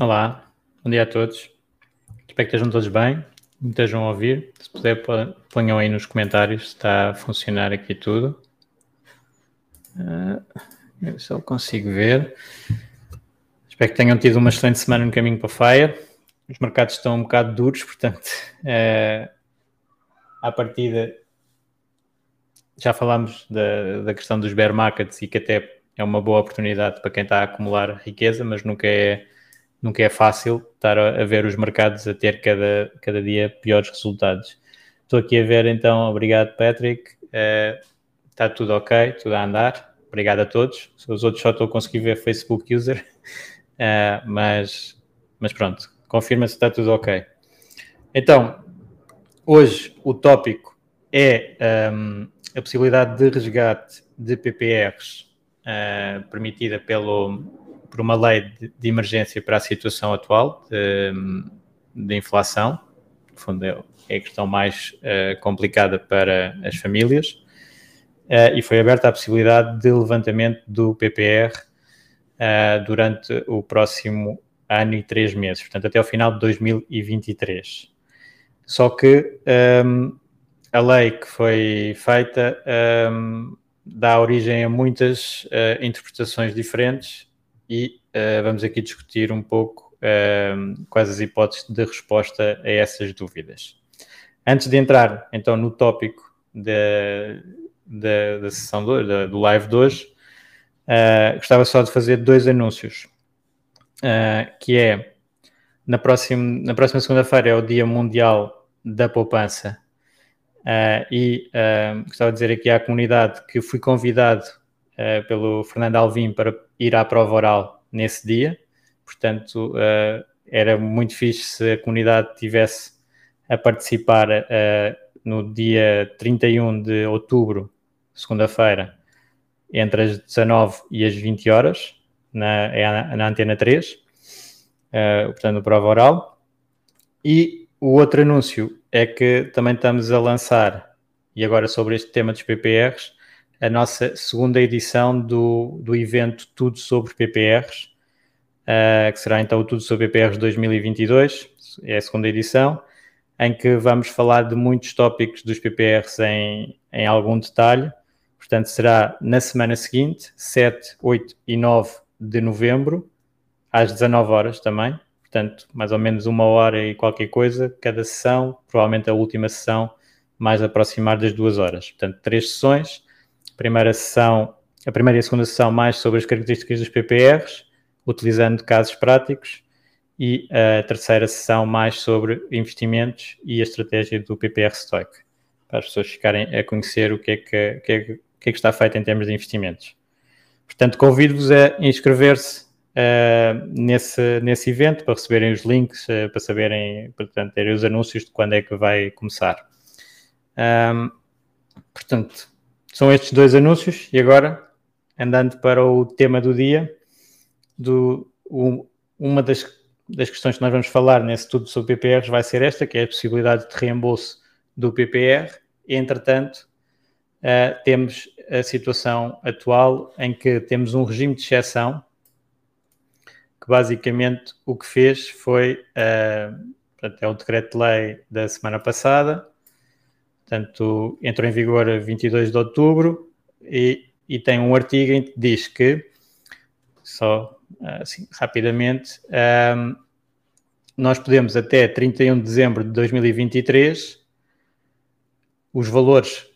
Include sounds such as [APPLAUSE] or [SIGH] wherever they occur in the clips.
Olá, bom dia a todos. Espero que estejam todos bem, me estejam a ouvir. Se puder, ponham aí nos comentários se está a funcionar aqui tudo. Uh, eu só consigo ver. Espero que tenham tido uma excelente semana no caminho para a Fire. Os mercados estão um bocado duros, portanto, uh, à partida já falámos da, da questão dos bear markets e que até é uma boa oportunidade para quem está a acumular riqueza, mas nunca é nunca é fácil estar a, ver os mercados a ter cada, cada dia piores resultados. Estou aqui a ver então, obrigado Patrick, uh, está tudo ok, tudo a andar, obrigado a todos. Os outros só estou a conseguir ver Facebook User, uh, [LAUGHS] mas, mas pronto, confirma se está tudo ok. Então, hoje o tópico é um, a possibilidade de resgate de PPRs uh, eh, permitida pelo, por uma lei de, de, emergência para a situação atual de, de inflação, no fundo é, é a questão mais uh, complicada para as famílias, uh, e foi aberta a possibilidade de levantamento do PPR uh, eh, durante o próximo ano e três meses, portanto até ao final de 2023. Só que um, a lei que foi feita um, dá origem a muitas interpretações diferentes e uh, vamos aqui discutir um pouco uh, quais as hipóteses de resposta a essas dúvidas. Antes de entrar então no tópico da, da, da sessão do, do live de hoje, uh, gostava só de fazer dois anúncios, que é na próxima, na próxima segunda-feira é o Dia Mundial da Poupança Uh, e uh, gostava de dizer aqui à comunidade que fui convidado uh, pelo Fernando Alvim para ir à prova oral nesse dia, portanto uh, era muito fixe se a comunidade tivesse a participar uh, no dia 31 de outubro, segunda-feira, entre as 19 e as 20 horas, na, é na Antena 3, portanto, no prova oral. E o outro anúncio é que também estamos a lançar, e agora sobre este tema dos PPRs, a nossa segunda edição do, do evento Tudo sobre PPRs, uh, que será então o Tudo sobre PPRs 2022, é a segunda edição, em que vamos falar de muitos tópicos dos PPRs em, em algum detalhe. Portanto, será na semana seguinte, 7, 8 e 9 de novembro, às 19 horas também. Portanto, mais ou menos uma hora e qualquer coisa cada sessão, provavelmente a última sessão mais aproximar das duas horas. Portanto, três sessões primeira sessão, a primeira e a segunda sessão mais sobre as características dos PPRs, utilizando casos práticos, e a terceira sessão mais sobre investimentos e a estratégia do PPR Stoic, para as pessoas ficarem a conhecer o que é que, que, é que, é que está feito em termos de investimentos. Portanto, convido-vos a inscrever-se uh, nesse, nesse evento para receberem os links, uh, para saberem, portanto, terem os anúncios de quando é que vai começar. Um, portanto, são estes dois anúncios e agora, andando para o tema do dia, do, o, uma das, das questões que nós vamos falar nesse tudo sobre PPRs vai ser esta, que é a possibilidade de reembolso do PPR. Entretanto, uh, temos a situação atual em que temos um regime de exceção que basicamente o que fez foi, uh, é o decreto-lei da semana passada, Portanto, entrou em vigor a 22 de outubro e, e tem um artigo em que diz que só assim, rapidamente, um, nós podemos até 31 de dezembro de 2023, os valores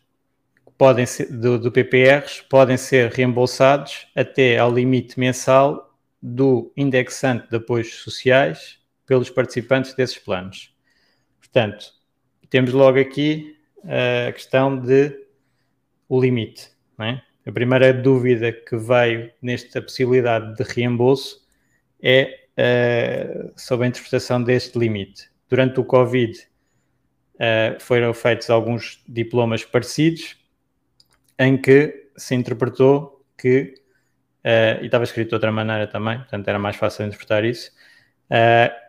podem ser, do, do PPRs podem ser reembolsados até ao limite mensal do indexante de apoios sociais pelos participantes desses planos. Portanto, temos logo aqui a questão de o limite. É? A primeira dúvida que veio nesta possibilidade de reembolso é uh, sobre a interpretação deste limite. Durante o Covid uh, foram feitos alguns diplomas parecidos em que se interpretou que, uh, e estava escrito de outra maneira também, portanto era mais fácil interpretar isso,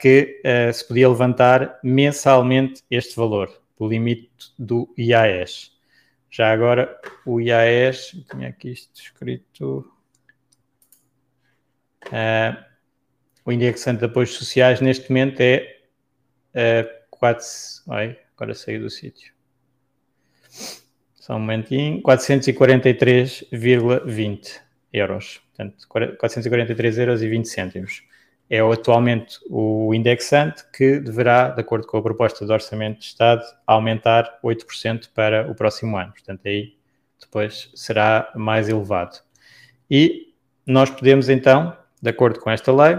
que se podia levantar mensalmente este valor, o limite do IAS. Já agora, o IAS, tinha aqui isto escrito. Uh, o indexante de apoios sociais neste momento é uh, 4. Ai, agora saiu do sítio. Só um momentinho. 443,20 euros. Portanto, 443 euros e 20 cêntimos é atualmente o indexante que deverá, de acordo com a proposta do Orçamento de Estado, aumentar 8% para o próximo ano. Portanto, aí depois será mais elevado. E nós podemos então, de acordo com esta lei,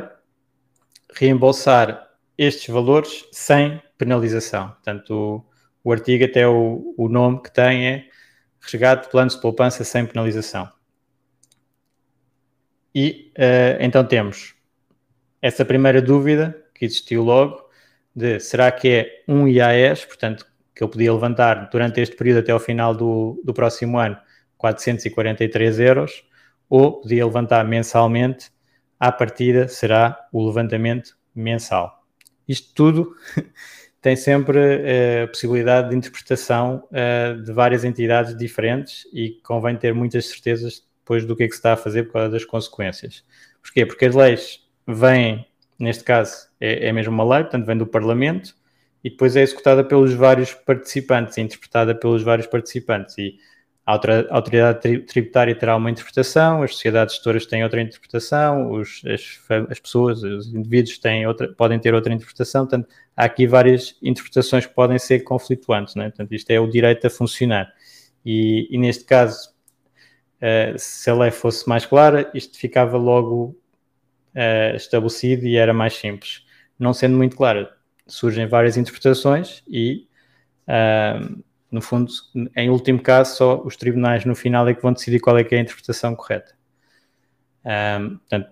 reembolsar estes valores sem penalização. Portanto, o, o artigo, até o, o nome que tem é Resgate de Planos de Poupança sem penalização. E uh, então temos essa primeira dúvida que existiu logo de será que é um IAS, portanto, que eu podia levantar durante este período até ao final do, do próximo ano 443 euros, ou podia levantar mensalmente, à partida será o levantamento mensal. Isto tudo [LAUGHS] tem sempre a possibilidade de interpretação uh, de várias entidades diferentes e convém ter muitas certezas depois do que é que se está a fazer por causa das consequências. Porquê? Porque as leis vem, neste caso, é, é mesmo uma lei, portanto, vem do Parlamento e depois é executada pelos vários participantes, é interpretada pelos vários participantes. E a autoridade tributária terá uma interpretação, as sociedades gestoras têm outra interpretação, os, as, as, pessoas, os indivíduos têm outra, podem ter outra interpretação, portanto, há aqui várias interpretações que podem ser conflituantes, né? portanto, isto é o direito a funcionar. E, e neste caso, uh, se a lei fosse mais clara, isto ficava logo uh, estabelecido e era mais simples. Não sendo muito claro, surgem várias interpretações e, uh, no fundo, em último caso, só os tribunais no final é que vão decidir qual é que é a interpretação correta. Um, portanto,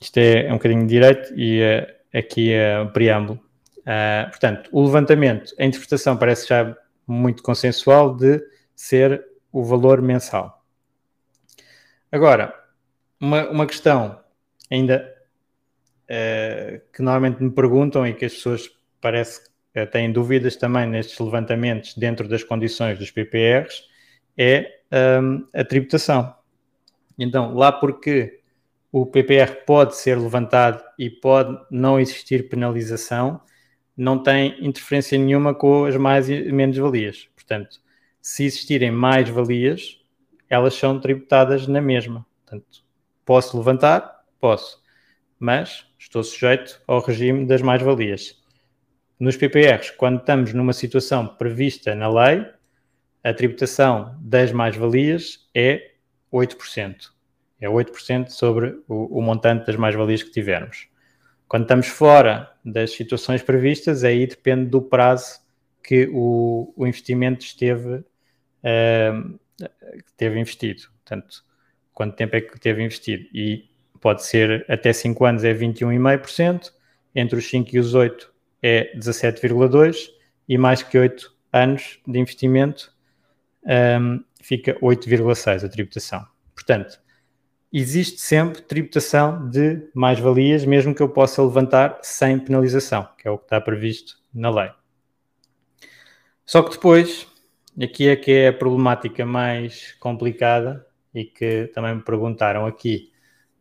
isto é, um bocadinho de direito e uh, aqui é o preâmbulo. Uh, portanto, o levantamento, a interpretação parece já muito consensual de ser o valor mensal. Agora, uma, uma questão ainda uh, que normalmente me perguntam e que as pessoas parece que têm dúvidas também nestes levantamentos dentro das condições dos PPRs é um, a tributação. Então, lá porque o PPR pode ser levantado e pode não existir penalização, não tem interferência nenhuma com as mais e menos valias. Portanto, se existirem mais valias, elas são tributadas na mesma. Portanto, posso levantar? Posso mas estou sujeito ao regime das mais-valias. Nos PPRs, quando estamos numa situação prevista na lei, a tributação das mais-valias é 8%. É 8% sobre o, o montante das mais-valias que tivermos. Quando estamos fora das situações previstas, aí depende do prazo que o, o investimento esteve, uh, investido. Portanto, quanto tempo é que teve investido. E pode ser até 5 anos é 21,5%, entre os 5 e os 8 é 17,2% e mais que 8 anos de investimento um, fica 8,6% a tributação. Portanto, existe sempre tributação de mais-valias, mesmo que eu possa levantar sem penalização, que é o que está previsto na lei. Só que depois, aqui é que é a problemática mais complicada e que também me perguntaram aqui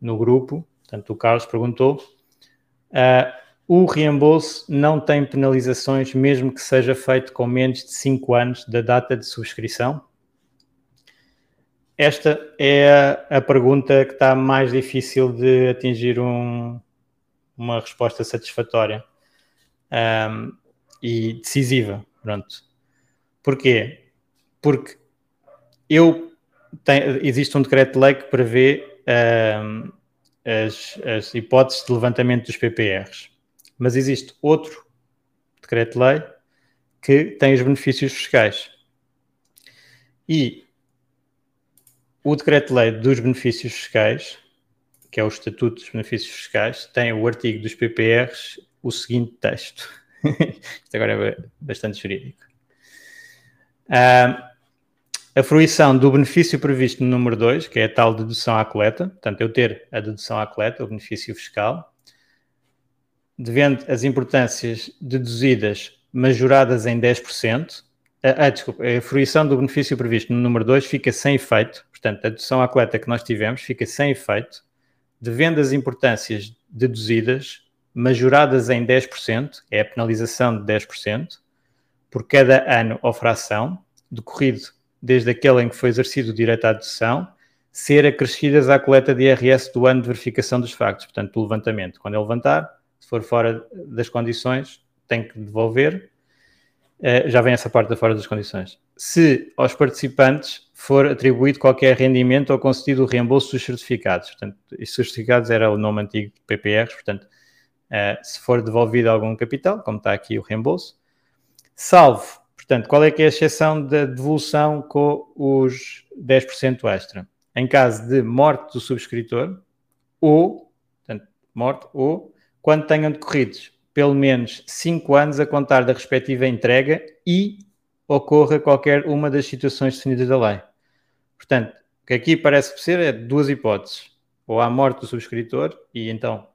no grupo, portanto o Carlos perguntou, uh, o reembolso não tem penalizações mesmo que seja feito com menos de 5 anos da data de subscrição? esta é a, pergunta que está mais difícil de atingir um, uma resposta satisfatória um, e decisiva. Pronto. Porquê? Porque eu existe um decreto de lei que prevê um, as, as hipóteses de levantamento dos PPRs, mas existe outro decreto de lei que tem os benefícios fiscais. E o decreto-lei dos benefícios fiscais, que é o Estatuto dos Benefícios Fiscais, tem o artigo dos PPRs o seguinte texto. [LAUGHS] Isto agora é bastante jurídico. Uh, a fruição do benefício previsto no número 2, que é a tal dedução à coleta, portanto, eu ter a dedução à coleta, o benefício fiscal, devendo as importâncias deduzidas majoradas em 10%, ah, desculpa, a fruição do benefício previsto no número 2 fica sem efeito, portanto, a dedução à coleta que nós tivemos fica sem efeito, devendo as importâncias deduzidas majoradas em 10%, é a penalização de 10%, por cada ano ou fração, decorrido desde aquele em que foi exercido o direito à dedução, ser acrescidas à coleta de IRS do ano de verificação dos factos, portanto, do levantamento. Quando é levantar, se for fora das condições, tem que devolver. Uh, já vem essa parte da fora das condições. Se aos participantes for atribuído qualquer rendimento ou concedido o reembolso dos certificados. Portanto, esses certificados era o nome antigo de PPRs, portanto, uh, se for devolvido algum capital, como está aqui o reembolso, salvo, portanto, qual é que é a exceção da devolução com os 10% extra? Em caso de morte do subscritor ou, portanto, morte ou, quando tenham decorridos pelo menos 5 anos a contar da respectiva entrega e ocorra qualquer uma das situações definidas da lei. Portanto, o que aqui parece ser é duas hipóteses. Ou há morte do subscritor e então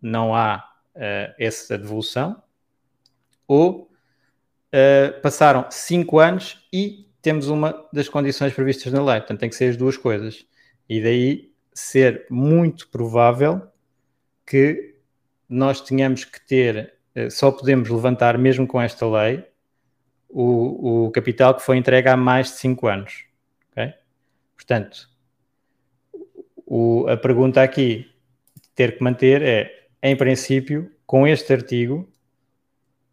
não há uh, essa devolução, ou uh, passaram 5 anos e temos uma das condições previstas na lei. Portanto, tem que ser as duas coisas. E daí ser muito provável que nós tenhamos que ter, uh, só podemos levantar, mesmo com esta lei, o, o capital que foi entregue há mais de 5 anos. Okay? Portanto, o, a pergunta aqui ter que manter é, em princípio, com este artigo,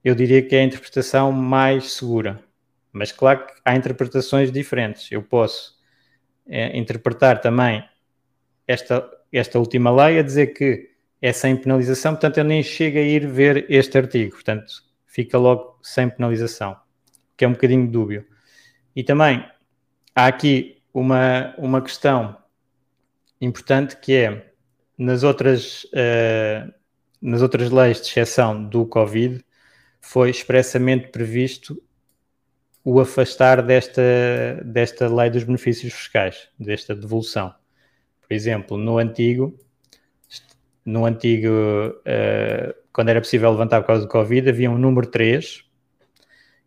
eu diria que é a interpretação mais segura. Mas claro que há interpretações diferentes. Eu posso é, interpretar também esta, esta última lei a dizer que é sem penalização, portanto eu nem chego a ir ver este artigo, portanto fica logo sem penalização, que é um bocadinho dúbio. E também há aqui uma, uma questão importante que é nas outras, uh, nas outras leis de exceção do Covid foi expressamente previsto o afastar desta, desta lei dos benefícios fiscais, desta devolução. Por exemplo, no antigo, no antigo, uh, quando era possível levantar por causa do Covid, havia um número 3,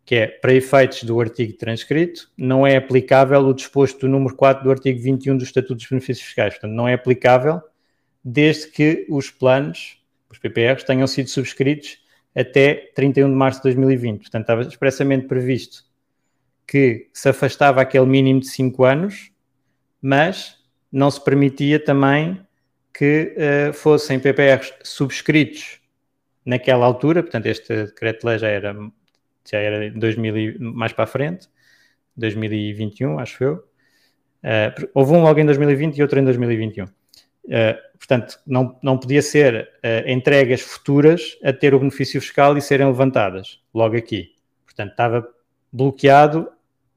que é, para efeitos do artigo transcrito, não é aplicável o disposto do número 4 do artigo 21 do Estatuto dos Benefícios Fiscais. Portanto, não é aplicável desde que os planos, os PPRs, tenham sido subscritos até 31 de março de 2020. Portanto, estava expressamente previsto que se afastava aquele mínimo de 5 anos, mas não se permitia também que uh, fossem PPRs subscritos naquela altura, portanto, este decreto-lei já era já era 2000 mais para a frente, 2021, acho eu. Uh, houve um logo em 2020 e outro em 2021. Uh, eh, portanto, não, não podia ser uh, entregas futuras a ter o benefício fiscal e serem levantadas logo aqui. Portanto, estava bloqueado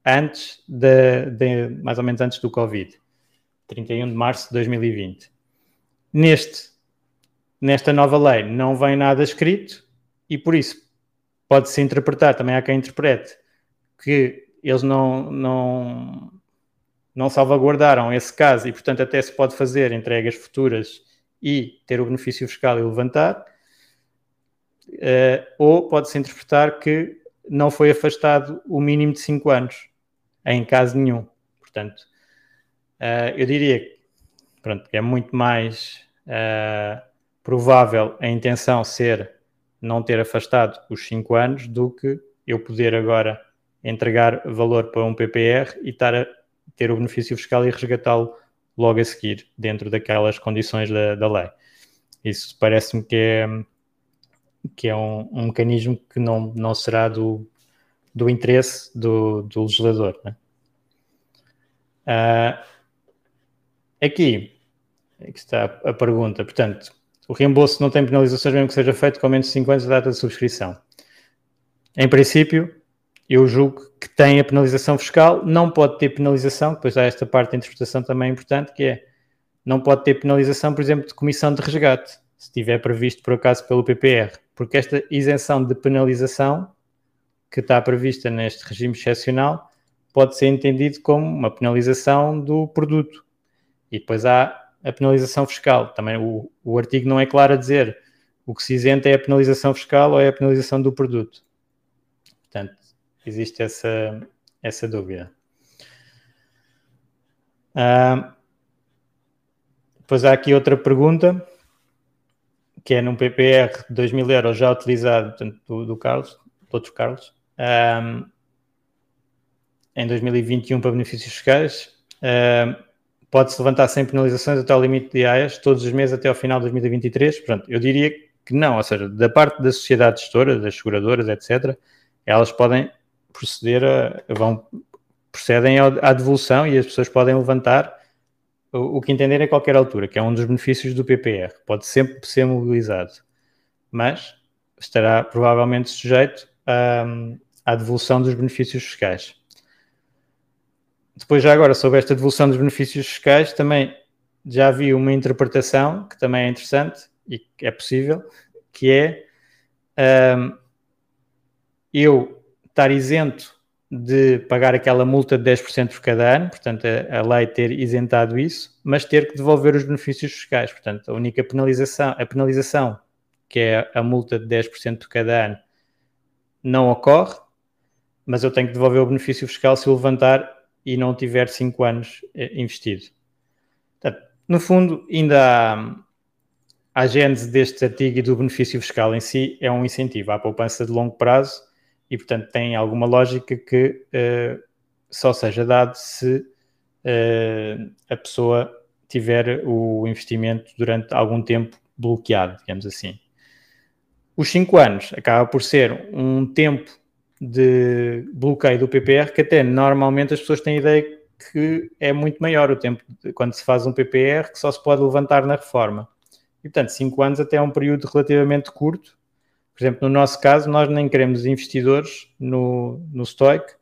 antes de, de, mais ou menos antes do Covid, 31 de março de 2020. Neste, nesta nova lei não vem nada escrito e por isso pode-se interpretar, também há quem interprete, que eles não, não, não salvaguardaram esse caso e, portanto, até se pode fazer entregas futuras e ter o benefício fiscal e levantar, uh, ou pode-se interpretar que não foi afastado o mínimo de 5 anos, em caso nenhum. Portanto, uh, eu diria que pronto, é muito mais uh, provável a intenção ser não ter afastado os 5 anos do que eu poder agora entregar valor para um PPR e estar a ter o benefício fiscal e resgatá-lo logo a seguir, dentro daquelas condições da, da lei. Isso parece-me que é, que é um, um, mecanismo que não, não será do, do interesse do, do legislador. Né? Uh, aqui, aqui está a pergunta. Portanto, o reembolso não tem penalizações mesmo que seja feito com menos de 5 anos da data de subscrição. Em princípio, eu julgo que tem a penalização fiscal, não pode ter penalização, depois há esta parte da interpretação também importante, que é, não pode ter penalização, por exemplo, de comissão de resgate, se estiver previsto por acaso pelo PPR, porque esta isenção de penalização que está prevista neste regime excepcional pode ser entendido como uma penalização do produto. E depois há a penalização fiscal. Também o, o artigo não é claro a dizer o que se isenta é a penalização fiscal ou é a penalização do produto. Portanto, existe essa, essa dúvida. Ah, depois há aqui outra pergunta, que é num PPR de 2 mil euros já utilizado, portanto, do, do Carlos, do outro Carlos, um, em 2021 para benefícios fiscais. Um, Pode-se levantar sem penalizações até o limite de IAS todos os meses até ao final de 2023? Pronto, eu diria que não, ou seja, da parte da sociedade gestora, das seguradoras, etc., elas podem proceder a, vão, procedem à devolução e as pessoas podem levantar o, que entenderem a qualquer altura, que é um dos benefícios do PPR, pode sempre ser mobilizado, mas estará provavelmente sujeito a, à devolução dos benefícios fiscais. Depois, já agora, sobre esta devolução dos benefícios fiscais, também já vi uma interpretação que também é interessante e é possível, que é um, eu estar isento de pagar aquela multa de 10% por cada ano, portanto, a, a, lei ter isentado isso, mas ter que devolver os benefícios fiscais. Portanto, a única penalização, a penalização, que é a multa de 10% por cada ano, não ocorre, mas eu tenho que devolver o benefício fiscal se o levantar e não tiver 5 anos eh, investido. Portanto, no fundo, ainda há, a gênese deste artigo e do benefício fiscal em si é um incentivo à poupança de longo prazo e, portanto, tem alguma lógica que uh, só seja dado se uh, a pessoa tiver o investimento durante algum tempo bloqueado, digamos assim. Os 5 anos acaba por ser um tempo de bloqueio do PPR que até normalmente as pessoas têm a ideia que é muito maior o tempo de, quando se faz um PPR que só se pode levantar na reforma. E portanto, 5 anos até é um período relativamente curto. Por exemplo, no nosso caso, nós nem queremos investidores no, no Stoic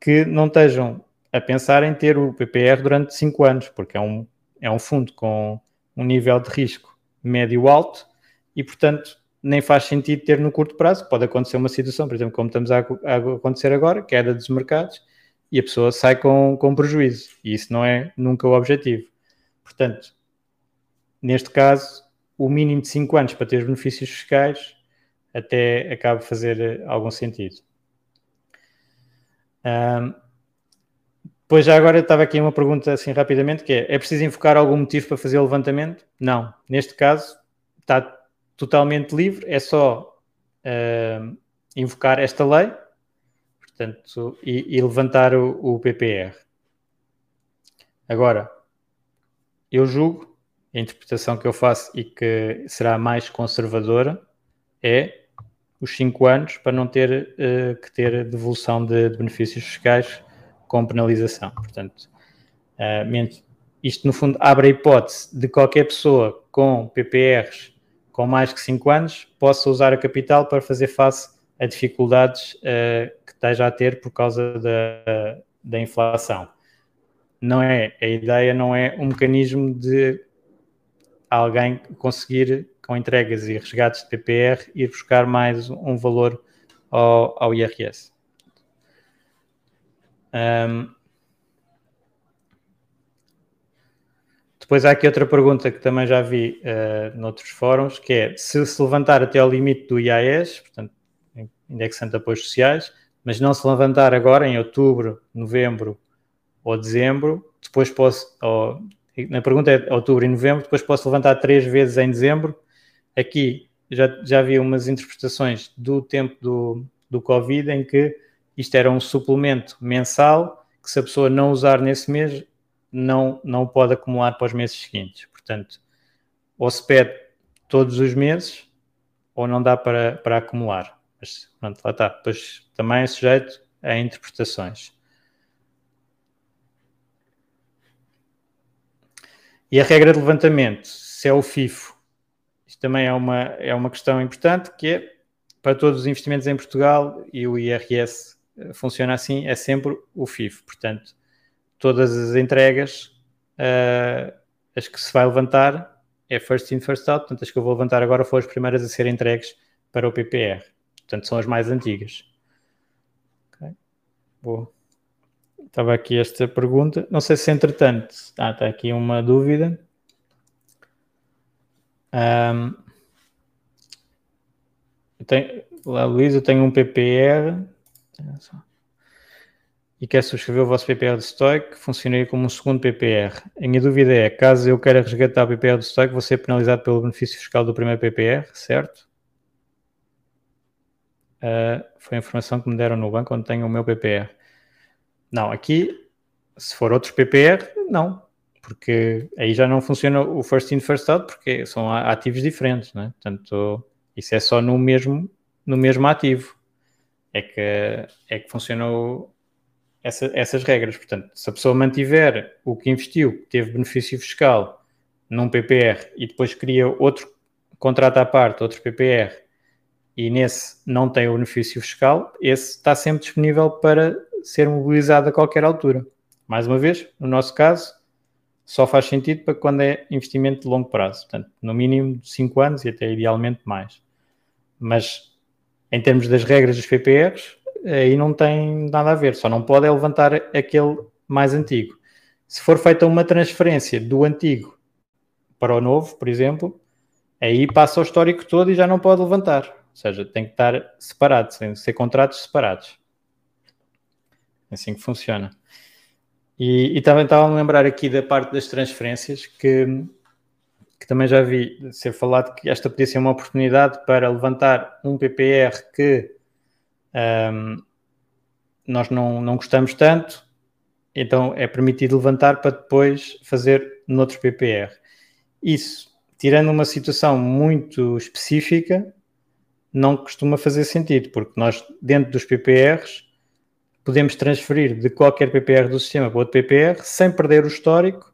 que não estejam a pensar em ter o PPR durante 5 anos, porque é um, é um fundo com um nível de risco médio-alto e, portanto, nem faz sentido ter no curto prazo. Pode acontecer uma situação, por exemplo, como estamos a, a acontecer agora, queda dos mercados, e a pessoa sai com, com prejuízo. E isso não é nunca o objetivo. Portanto, neste caso, o mínimo de 5 anos para ter os benefícios fiscais até acaba de fazer eh, algum sentido. Um, Pois já agora estava aqui uma pergunta assim rapidamente, que é, é preciso invocar algum motivo para fazer o levantamento? Não. Neste caso, está totalmente livre, é só uh, invocar esta lei portanto, e, e levantar o, o, PPR. Agora, eu julgo, a interpretação que eu faço e que será mais conservadora é os 5 anos para não ter uh, que ter devolução de, de, benefícios fiscais com penalização. Portanto, uh, isto no fundo abre a hipótese de qualquer pessoa com PPRs com mais que 5 anos possa usar a capital para fazer face a dificuldades uh, que esteja a ter por causa da, da inflação. Não é, a ideia não é um mecanismo de alguém conseguir, com entregas e resgates de PPR, ir buscar mais um valor ao, ao IRS. Um, Depois há aqui outra pergunta que também já vi uh, noutros fóruns, que é se se levantar até ao limite do IAS, portanto, indexante apoios sociais, mas não se levantar agora em outubro, novembro ou dezembro, depois posso, ou, na pergunta é outubro e novembro, depois posso levantar três vezes em dezembro. Aqui já, já vi umas interpretações do tempo do, do Covid em que isto era um suplemento mensal que se a pessoa não usar nesse mês, não, não pode acumular para os meses seguintes. Portanto, ou se pede todos os meses, ou não dá para, para acumular. Mas pronto, lá está. Depois também é sujeito a interpretações. E a regra de levantamento, se é o FIFO, isto também é uma, é uma questão importante, que é para todos os investimentos em Portugal e o IRS eh, funciona assim, é sempre o FIFO. Portanto, todas as entregas, uh, as que se vai levantar, é first in, first out. Portanto, as que eu vou levantar agora foram as primeiras a serem entregues para o PPR. Portanto, são as mais antigas. Okay. Boa. Estava aqui esta pergunta. Não sei se entretanto. Ah, está aqui uma dúvida. Um, eu tenho, lá, Luís, eu tenho um PPR e quer subscrever o vosso PPR de Stoic, funcionaria como um segundo PPR. A minha dúvida é, caso eu queira resgatar o PPR de Stoic, vou ser penalizado pelo benefício fiscal do primeiro PPR, certo? Uh, foi a informação que me deram no banco onde tenho o meu PPR. Não, aqui, se for outro PPR, não. Porque aí já não funciona o first in, first out, porque são ativos diferentes, né? Portanto, isso é só no mesmo, no mesmo ativo. É que, é que funcionou essa, essas regras. Portanto, se a pessoa mantiver o que investiu, teve benefício fiscal num PPR e depois cria outro contrato à parte, outro PPR, e nesse não tem o benefício fiscal, esse está sempre disponível para ser mobilizado a qualquer altura. Mais uma vez, no nosso caso, só faz sentido para quando é investimento de longo prazo, portanto, no mínimo de 5 anos e até idealmente mais. Mas em termos das regras dos PPRs, aí não tem nada a ver, só não pode é levantar aquele mais antigo. Se for feita uma transferência do antigo para o novo, por exemplo, aí passa o histórico todo e já não pode levantar. Ou seja, tem que estar separado, tem que ser contratos separados. É assim que funciona. E, e também estava a me lembrar aqui da parte das transferências que, que também já vi ser falado que esta podia ser uma oportunidade para levantar um PPR que um, nós não, não gostamos tanto, então é permitido levantar para depois fazer noutro PPR. Isso, tirando uma situação muito específica, não costuma fazer sentido, porque nós, dentro dos PPRs, podemos transferir de qualquer PPR do sistema para outro PPR sem perder o histórico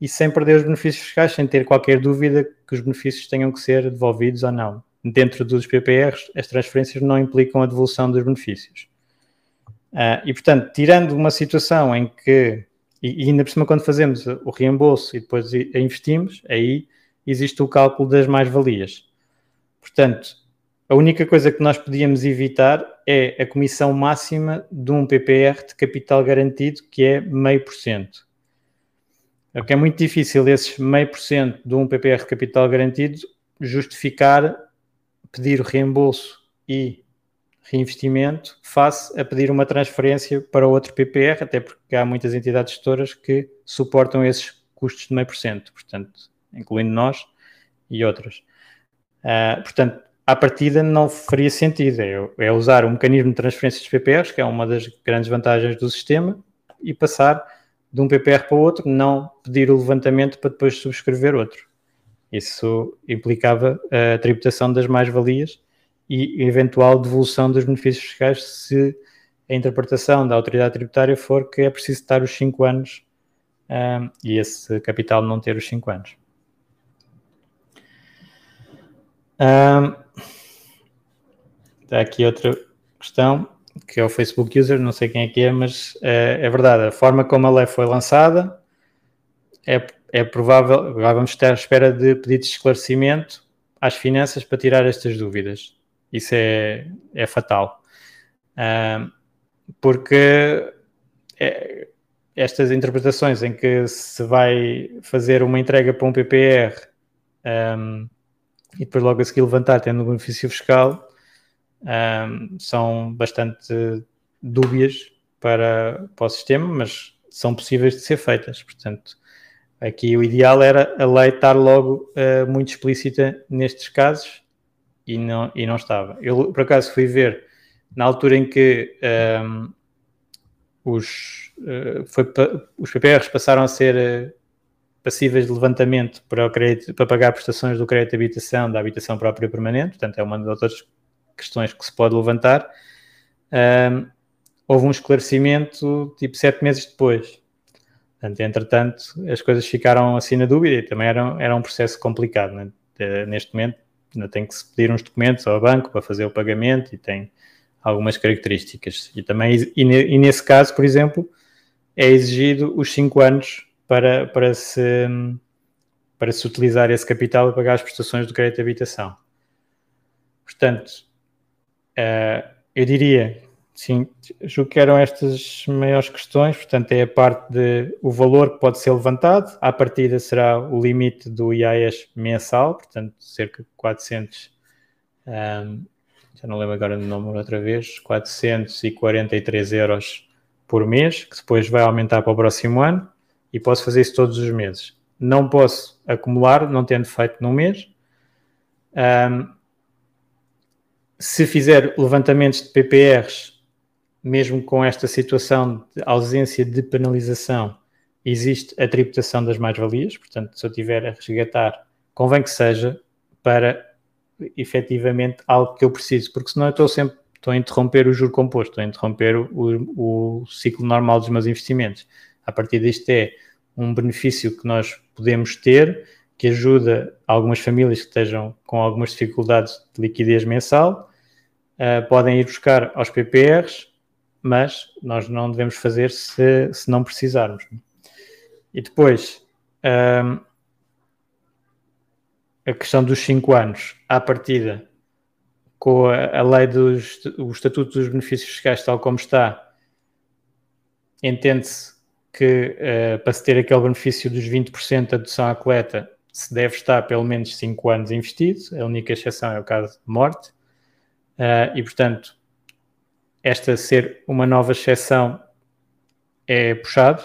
e sem perder os benefícios fiscais, sem ter qualquer dúvida que os benefícios tenham que ser devolvidos ou não dentro dos PPRs, as transferências não implicam a devolução dos benefícios. Uh, e, portanto, tirando uma situação em que, e, e ainda por cima, quando fazemos o reembolso e depois investimos, aí existe o cálculo das mais-valias. Portanto, a única coisa que nós podíamos evitar é a comissão máxima de um PPR de capital garantido, que é meio por cento. É que é muito difícil esses meio por cento de um PPR de capital garantido justificar pedir reembolso e reinvestimento face a pedir uma transferência para outro PPR, até porque há muitas entidades gestoras que suportam esses custos de meio por cento, portanto, incluindo nós e outras. Uh, portanto, à partida não faria sentido, é, é, usar o mecanismo de transferência dos PPRs, que é uma das grandes vantagens do sistema, e passar de um PPR para o outro, não pedir o levantamento para depois subscrever outro. Isso implicava a tributação das mais-valias e eventual devolução dos benefícios fiscais se a interpretação da autoridade tributária for que é preciso estar os 5 anos um, e esse capital não ter os 5 anos. Um, está aqui outra questão, que é o Facebook User, não sei quem é que é, mas é, é verdade, a forma como a lei foi lançada é é provável, agora vamos estar à espera de pedidos de esclarecimento às finanças para tirar estas dúvidas. Isso é, é fatal. Uh, porque é, estas interpretações em que se vai fazer uma entrega para um PPR um, e depois logo a seguir levantar tendo um benefício fiscal um, são bastante dúbias para, para o sistema, mas são possíveis de ser feitas. Portanto, Aqui o ideal era a lei estar logo uh, muito explícita nestes casos e não, e não estava. Eu, por acaso, fui ver na altura em que um, os, uh, foi, os PPRs passaram a ser passíveis de levantamento para, o crédito, para pagar prestações do crédito de habitação da habitação própria permanente, portanto é uma das outras questões que se pode levantar. Um, houve um esclarecimento tipo sete meses depois. Portanto, entretanto, as coisas ficaram assim na dúvida e também era, era um processo complicado. Né? Neste momento, ainda tem que se pedir uns documentos ao banco para fazer o pagamento e tem algumas características. E também, e, e nesse caso, por exemplo, é exigido os cinco anos para, para, se, para se utilizar esse capital para pagar as prestações do crédito de habitação. Portanto, uh, eu diria, sim, julgo que eram estas maiores questões, portanto é a parte de o valor que pode ser levantado, à partida será o limite do IAS mensal, portanto cerca de 400, um, ehm, já não lembro agora do número outra vez, 443 euros por mês, que depois vai aumentar para o próximo ano, e posso fazer isso todos os meses. Não posso acumular, não tendo feito num mês. Um, se fizer levantamentos de PPRs, mesmo com esta situação de ausência de penalização, existe a tributação das mais-valias. Portanto, se eu tiver a resgatar, convém que seja para efetivamente algo que eu preciso, porque senão eu estou sempre estou a interromper o juro composto, estou a interromper o, o, ciclo normal dos meus investimentos. A partir disto é um benefício que nós podemos ter que ajuda algumas famílias que estejam com algumas dificuldades de liquidez mensal, uh, podem ir buscar aos PPRs, mas nós não devemos fazer se, se não precisarmos. E depois, um, a questão dos 5 anos, à partida, com a, a lei dos o Estatuto dos Benefícios Fiscais, tal como está, entende-se que uh, para se ter aquele benefício dos 20% de adoção à coleta se deve estar pelo menos 5 anos investido, a única exceção é o caso de morte, uh, e portanto, esta ser uma nova exceção é puxado.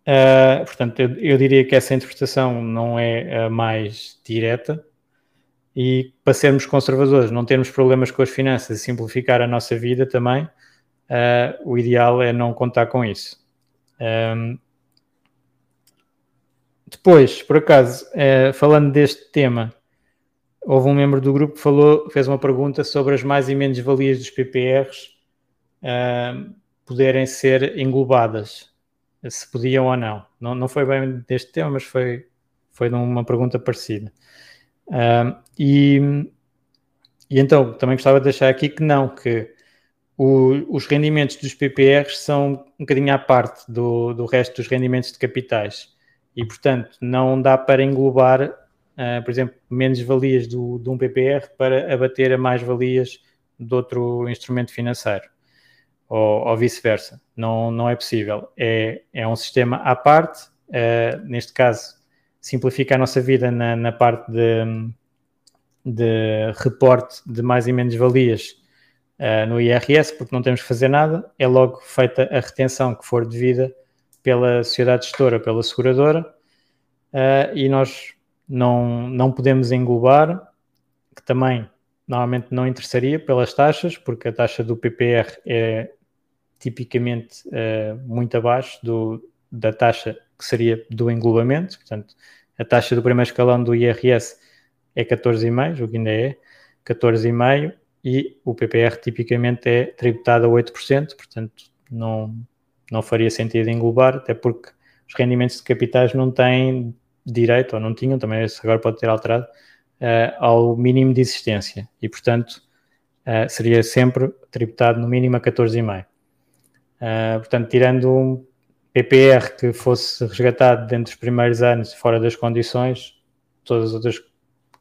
Uh, portanto, eu, eu, diria que essa interpretação não é a mais direta. E para sermos conservadores, não termos problemas com as finanças e simplificar a nossa vida também, uh, o ideal é não contar com isso. Um, depois, por acaso, uh, falando deste tema, houve um membro do grupo que falou, fez uma pergunta sobre as mais e menos valias dos PPRs uh, poderem ser englobadas, se podiam ou não. não. Não foi bem deste tema, mas foi, foi uma pergunta parecida. Uh, e, e então, também gostava de deixar aqui que não, que o, os rendimentos dos PPRs são um bocadinho à parte do, do resto dos rendimentos de capitais e, portanto, não dá para englobar, uh, por exemplo, menos-valias de um PPR para abater a mais-valias de outro instrumento financeiro ou, ou vice-versa. Não, não é possível. É, é um sistema à parte, uh, neste caso, simplifica a nossa vida na, na parte de, de reporte de mais e menos valias uh, no IRS, porque não temos que fazer nada, é logo feita a retenção que for devida pela sociedade gestora, pela seguradora, uh, e nós não, não podemos englobar, que também normalmente não interessaria pelas taxas, porque a taxa do PPR é tipicamente uh, muito abaixo do, da taxa que seria do englobamento, portanto, a taxa do primeiro escalão do IRS é 14,5, o que ainda é 14,5, e o PPR tipicamente é tributado a 8%, portanto não, não faria sentido englobar, até porque os rendimentos de capitais não têm direito, ou não tinham, também agora pode ter alterado, uh, ao mínimo de existência e, portanto, uh, seria sempre tributado no mínimo a 14,5%. Uh, portanto, tirando um PPR que fosse resgatado dentro dos primeiros anos fora das condições, todas as outras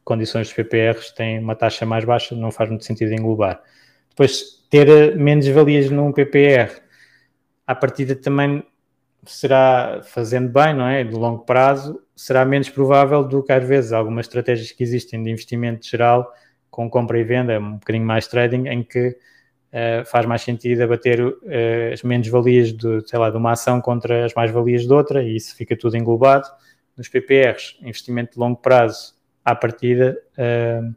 condições dos PPRs têm uma taxa mais baixa, não faz muito sentido englobar. Depois, ter menos valias num PPR, à partida também será, fazendo bem, não é? De longo prazo, será menos provável do que às vezes algumas estratégias que existem de investimento geral com compra e venda, um bocadinho mais trading, em que uh, faz mais sentido abater uh, as menos-valias de, sei lá, de uma ação contra as mais-valias de outra e isso fica tudo englobado. Nos PPRs, investimento de longo prazo, à partida uh,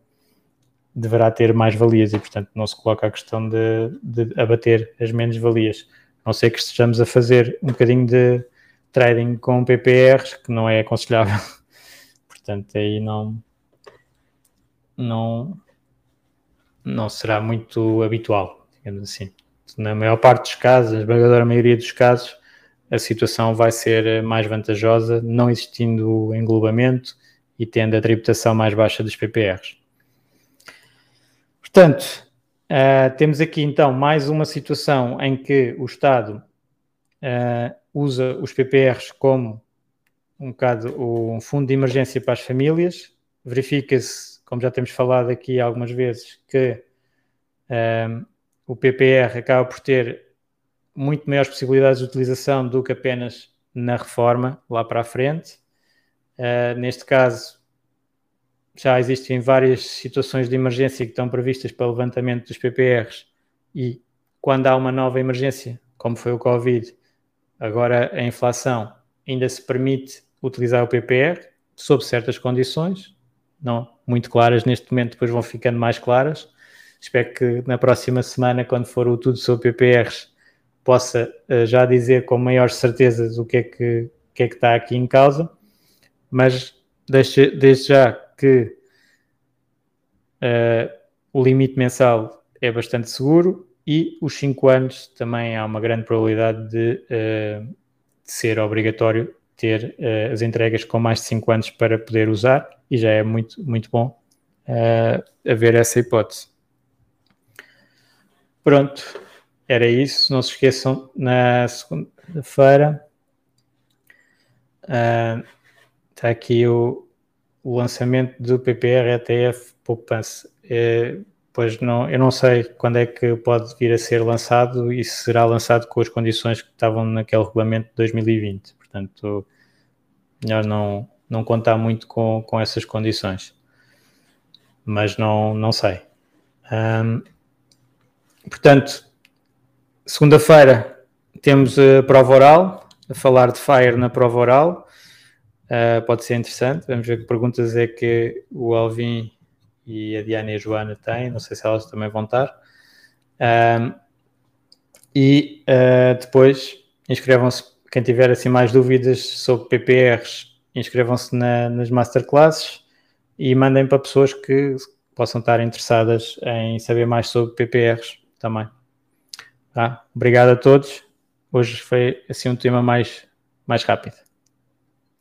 deverá ter mais valias e, portanto, não se coloca a questão de, de abater as menos valias. A não ser que estejamos a fazer um bocadinho de trading com PPRs, que não é aconselhável. [LAUGHS] Portanto, aí não, não, não será muito habitual, digamos assim. Na maior parte dos casos, na esmagadora maioria dos casos, a situação vai ser mais vantajosa, não existindo englobamento e tendo a tributação mais baixa dos PPRs. Portanto, uh, temos aqui então mais uma situação em que o Estado uh, usa os PPRs como um bocado um fundo de emergência para as famílias. Verifica-se, como já temos falado aqui algumas vezes, que um, o PPR acaba por ter muito maiores possibilidades de utilização do que apenas na reforma lá para a frente. Uh, neste caso, já existem várias situações de emergência que estão previstas para levantamento dos PPRs e quando há uma nova emergência, como foi o Covid, agora a inflação, ainda se permite utilizar o PPR sob certas condições, não muito claras neste momento, depois vão ficando mais claras. Espero que na próxima semana, quando for o tudo sobre PPRs, possa uh, já dizer com maiores certezas o que é que, que, é que está aqui em causa, mas desde, desde já que uh, o limite mensal é bastante seguro e os 5 anos também há uma grande probabilidade de, uh, de ser obrigatório ter uh, as entregas com mais de 5 anos para poder usar e já é muito, muito bom haver essa hipótese. Pronto, era isso. Não se esqueçam, na segunda-feira uh, está aqui o, o, lançamento do PPR ETF Poupança. Uh, pois não, eu não sei quando é que pode vir a ser lançado e se será lançado com as condições que estavam naquele regulamento de 2020. Portanto, melhor não, não contar muito com, com essas condições. Mas não, não sei. Portanto, segunda-feira temos a prova oral, a falar de Fire na prova oral. Uh, pode ser interessante. Vamos ver que perguntas é que o Alvin e a Diana e a Joana têm. Não sei se elas também vão estar. Um, e uh, depois inscrevam-se. Quem tiver assim mais dúvidas sobre PPRs, inscrevam-se na, nas masterclasses e mandem para pessoas que possam estar interessadas em saber mais sobre PPRs também. Tá? Obrigado a todos. Hoje foi assim um tema mais, mais rápido.